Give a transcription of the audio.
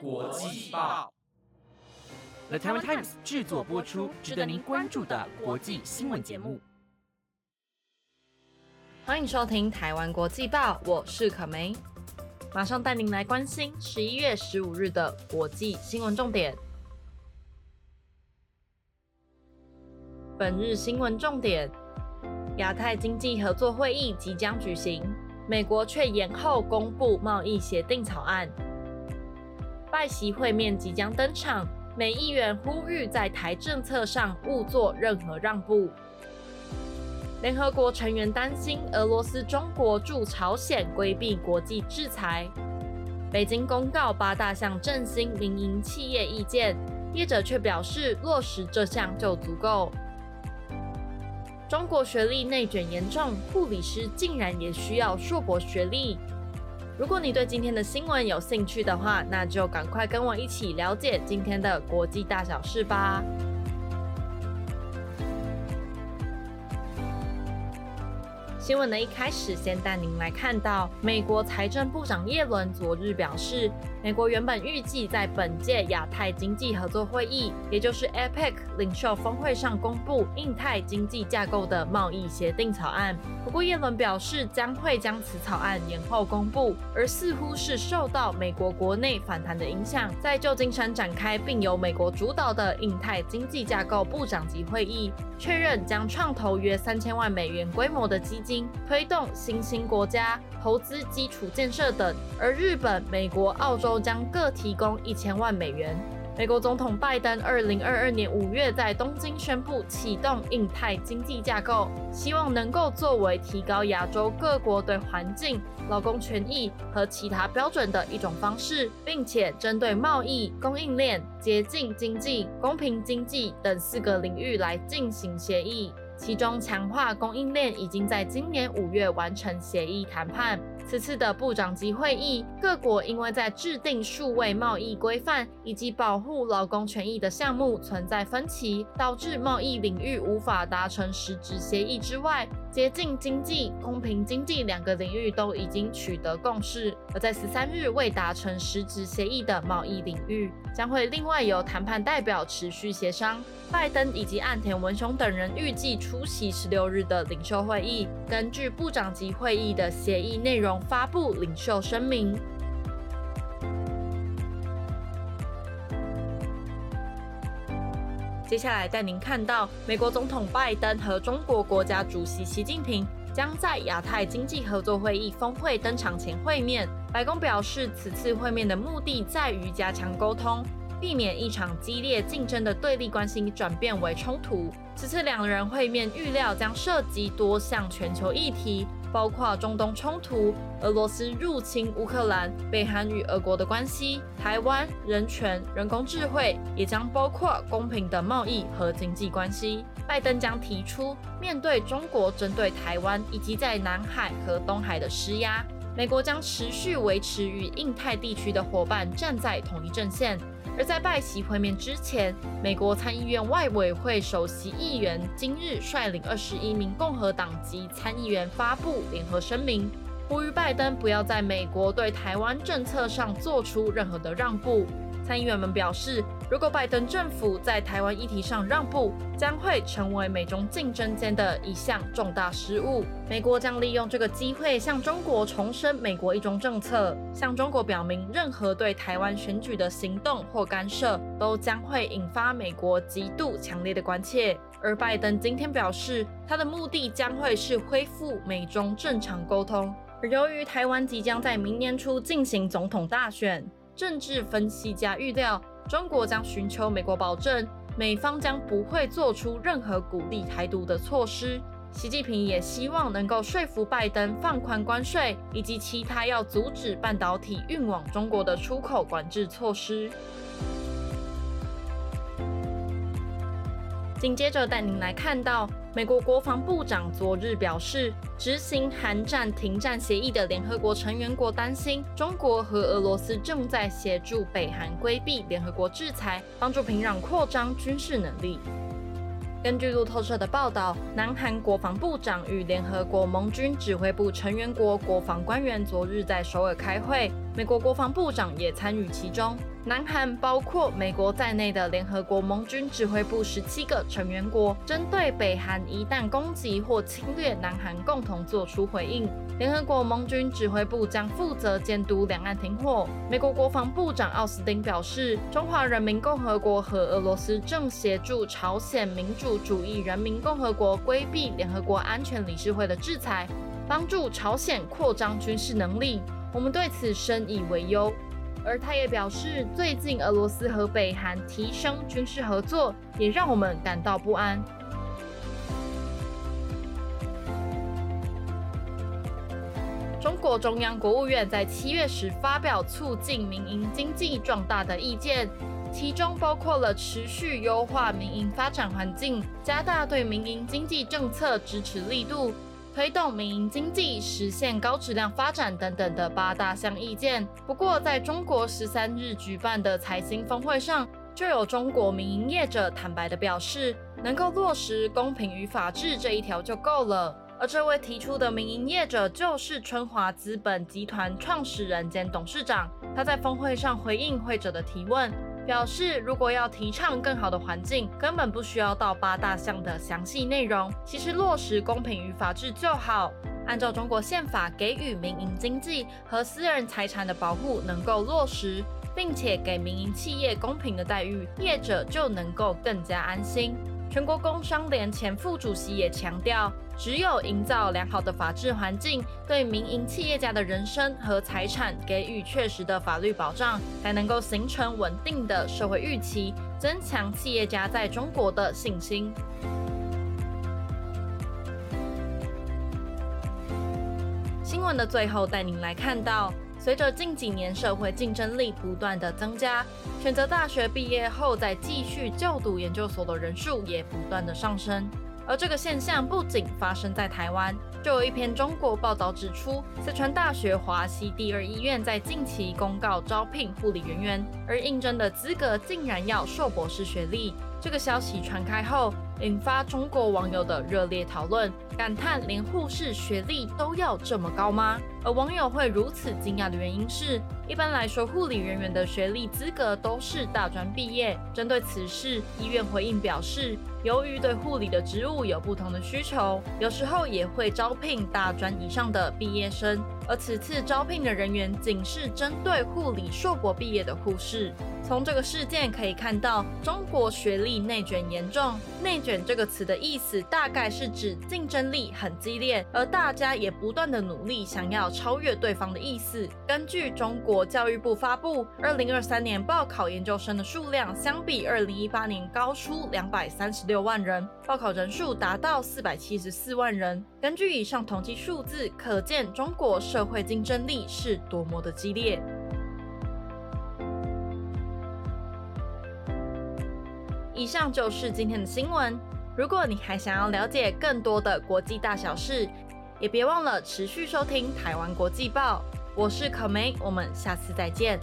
国际报，The Taiwan Times 制作播出，值得您关注的国际新闻节目。欢迎收听《台湾国际报》，我是可梅，马上带您来关心十一月十五日的国际新闻重点。本日新闻重点：亚太经济合作会议即将举行，美国却延后公布贸易协定草案。拜习会面即将登场，美议员呼吁在台政策上勿做任何让步。联合国成员担心俄罗斯、中国驻朝鲜规避国际制裁。北京公告八大项振兴民营企业意见，业者却表示落实这项就足够。中国学历内卷严重，护理师竟然也需要硕博学历。如果你对今天的新闻有兴趣的话，那就赶快跟我一起了解今天的国际大小事吧。新闻的一开始，先带您来看到，美国财政部长耶伦昨日表示，美国原本预计在本届亚太经济合作会议，也就是 APEC 领袖峰会上公布印太经济架构的贸易协定草案。不过，耶伦表示将会将此草案延后公布，而似乎是受到美国国内反弹的影响，在旧金山展开并由美国主导的印太经济架构部长级会议，确认将创投约三千万美元规模的基金。推动新兴国家投资基础建设等，而日本、美国、澳洲将各提供一千万美元。美国总统拜登二零二二年五月在东京宣布启动印太经济架构，希望能够作为提高亚洲各国对环境、劳工权益和其他标准的一种方式，并且针对贸易、供应链、洁净经济、公平经济等四个领域来进行协议。其中，强化供应链已经在今年五月完成协议谈判。此次的部长级会议，各国因为在制定数位贸易规范以及保护劳工权益的项目存在分歧，导致贸易领域无法达成实质协议之外。接近经济、公平经济两个领域都已经取得共识，而在十三日未达成实质协议的贸易领域，将会另外由谈判代表持续协商。拜登以及岸田文雄等人预计出席十六日的领袖会议，根据部长级会议的协议内容发布领袖声明。接下来带您看到，美国总统拜登和中国国家主席习近平将在亚太经济合作会议峰会登场前会面。白宫表示，此次会面的目的在于加强沟通，避免一场激烈竞争的对立关系转变为冲突。此次两人会面预料将涉及多项全球议题。包括中东冲突、俄罗斯入侵乌克兰、北韩与俄国的关系、台湾人权、人工智慧，也将包括公平的贸易和经济关系。拜登将提出，面对中国针对台湾以及在南海和东海的施压，美国将持续维持与印太地区的伙伴站在同一阵线。而在拜席会面之前，美国参议院外委会首席议员今日率领二十一名共和党籍参议员发布联合声明，呼吁拜登不要在美国对台湾政策上做出任何的让步。参议员们表示，如果拜登政府在台湾议题上让步，将会成为美中竞争间的一项重大失误。美国将利用这个机会向中国重申美国一中政策，向中国表明任何对台湾选举的行动或干涉都将会引发美国极度强烈的关切。而拜登今天表示，他的目的将会是恢复美中正常沟通。而由于台湾即将在明年初进行总统大选。政治分析家预料，中国将寻求美国保证，美方将不会做出任何鼓励台独的措施。习近平也希望能够说服拜登放宽关税，以及其他要阻止半导体运往中国的出口管制措施。紧接着带您来看到，美国国防部长昨日表示，执行韩战停战协议的联合国成员国担心，中国和俄罗斯正在协助北韩规避联合国制裁，帮助平壤扩张军事能力。根据路透社的报道，南韩国防部长与联合国盟军指挥部成员国国防官员昨日在首尔开会。美国国防部长也参与其中。南韩包括美国在内的联合国盟军指挥部十七个成员国，针对北韩一旦攻击或侵略南韩，共同作出回应。联合国盟军指挥部将负责监督两岸停火。美国国防部长奥斯汀表示，中华人民共和国和俄罗斯正协助朝鲜民主主义人民共和国规避联合国安全理事会的制裁，帮助朝鲜扩张军事能力。我们对此深以为忧。而他也表示，最近俄罗斯和北韩提升军事合作，也让我们感到不安。中国中央国务院在七月时发表促进民营经济壮大的意见，其中包括了持续优化民营发展环境，加大对民营经济政策支持力度。推动民营经济实现高质量发展等等的八大项意见。不过，在中国十三日举办的财新峰会上，就有中国民营业者坦白的表示，能够落实公平与法治这一条就够了。而这位提出的民营业者就是春华资本集团创始人兼董事长。他在峰会上回应会者的提问。表示，如果要提倡更好的环境，根本不需要到八大项的详细内容，其实落实公平与法治就好。按照中国宪法，给予民营经济和私人财产的保护能够落实，并且给民营企业公平的待遇，业者就能够更加安心。全国工商联前副主席也强调，只有营造良好的法治环境，对民营企业家的人身和财产给予确实的法律保障，才能够形成稳定的社会预期，增强企业家在中国的信心。新闻的最后，带您来看到。随着近几年社会竞争力不断的增加，选择大学毕业后再继续就读研究所的人数也不断的上升。而这个现象不仅发生在台湾，就有一篇中国报道指出，四川大学华西第二医院在近期公告招聘护理人员，而应征的资格竟然要硕博士学历。这个消息传开后，引发中国网友的热烈讨论，感叹连护士学历都要这么高吗？而网友会如此惊讶的原因是，一般来说护理人员的学历资格都是大专毕业。针对此事，医院回应表示，由于对护理的职务有不同的需求，有时候也会招聘大专以上的毕业生。而此次招聘的人员仅是针对护理硕博毕业的护士。从这个事件可以看到，中国学历内卷严重。内卷这个词的意思大概是指竞争力很激烈，而大家也不断的努力想要超越对方的意思。根据中国教育部发布，二零二三年报考研究生的数量相比二零一八年高出两百三十六万人，报考人数达到四百七十四万人。根据以上统计数字，可见中国社会竞争力是多么的激烈。以上就是今天的新闻。如果你还想要了解更多的国际大小事，也别忘了持续收听《台湾国际报》。我是可梅，我们下次再见。